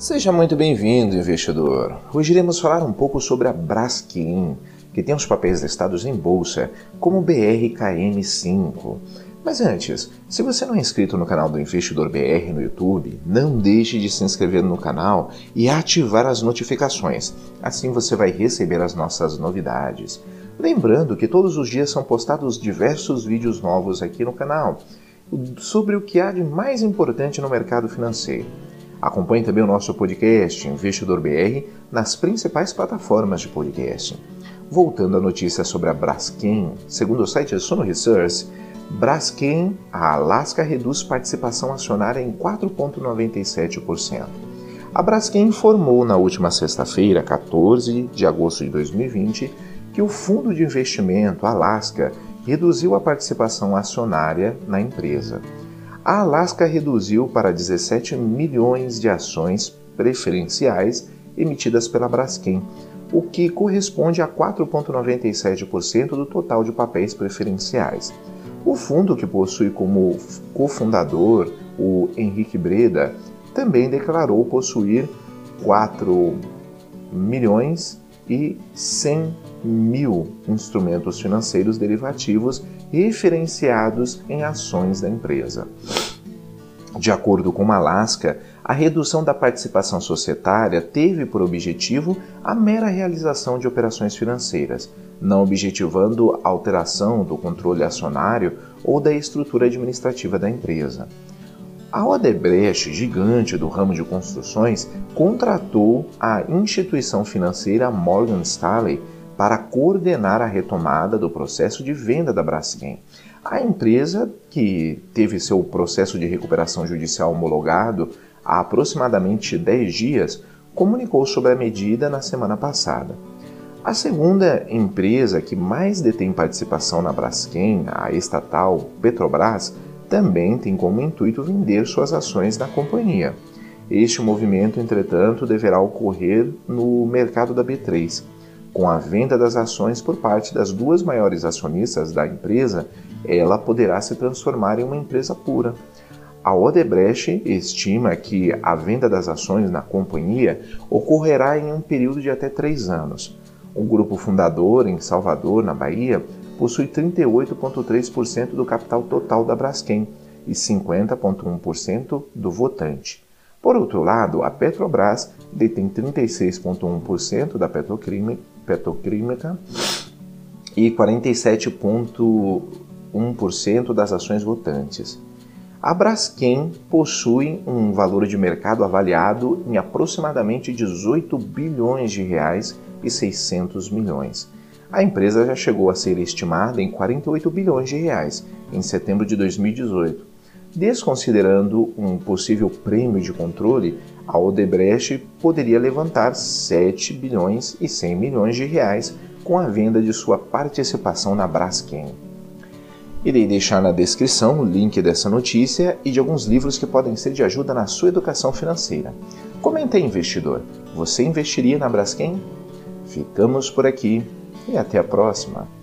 Seja muito bem-vindo, investidor. Hoje iremos falar um pouco sobre a Braskem, que tem os papéis listados em bolsa como BRKM5. Mas antes, se você não é inscrito no canal do Investidor BR no YouTube, não deixe de se inscrever no canal e ativar as notificações. Assim você vai receber as nossas novidades. Lembrando que todos os dias são postados diversos vídeos novos aqui no canal sobre o que há de mais importante no mercado financeiro. Acompanhe também o nosso podcast Investidor BR nas principais plataformas de podcast. Voltando à notícia sobre a Braskem, segundo o site Sono Research, Braskem, a Alaska reduz participação acionária em 4,97%. A Braskem informou na última sexta-feira, 14 de agosto de 2020, que o fundo de investimento Alaska reduziu a participação acionária na empresa. A Alaska reduziu para 17 milhões de ações preferenciais emitidas pela Braskem, o que corresponde a 4,97% do total de papéis preferenciais. O fundo, que possui como cofundador o Henrique Breda, também declarou possuir 4 milhões e 100 mil instrumentos financeiros derivativos referenciados em ações da empresa. De acordo com Alaska, a redução da participação societária teve por objetivo a mera realização de operações financeiras, não objetivando alteração do controle acionário ou da estrutura administrativa da empresa. A Odebrecht, gigante do ramo de construções, contratou a instituição financeira Morgan Stanley para coordenar a retomada do processo de venda da Braskem. A empresa, que teve seu processo de recuperação judicial homologado há aproximadamente 10 dias, comunicou sobre a medida na semana passada. A segunda empresa que mais detém participação na Braskem, a estatal Petrobras, também tem como intuito vender suas ações na companhia. Este movimento, entretanto, deverá ocorrer no mercado da B3. Com a venda das ações por parte das duas maiores acionistas da empresa, ela poderá se transformar em uma empresa pura. A Odebrecht estima que a venda das ações na companhia ocorrerá em um período de até três anos. O grupo fundador, em Salvador, na Bahia, possui 38,3% do capital total da Braskem e 50,1% do votante. Por outro lado, a Petrobras detém 36,1% da petroquímica e 47,1% das ações votantes. A Braskem possui um valor de mercado avaliado em aproximadamente 18 bilhões de reais e 600 milhões a empresa já chegou a ser estimada em 48 bilhões de reais em setembro de 2018. Desconsiderando um possível prêmio de controle, a Odebrecht poderia levantar 7 bilhões e 100 milhões de reais com a venda de sua participação na Braskem. Irei deixar na descrição o link dessa notícia e de alguns livros que podem ser de ajuda na sua educação financeira. Comente aí, investidor. Você investiria na Braskem? Ficamos por aqui e até a próxima!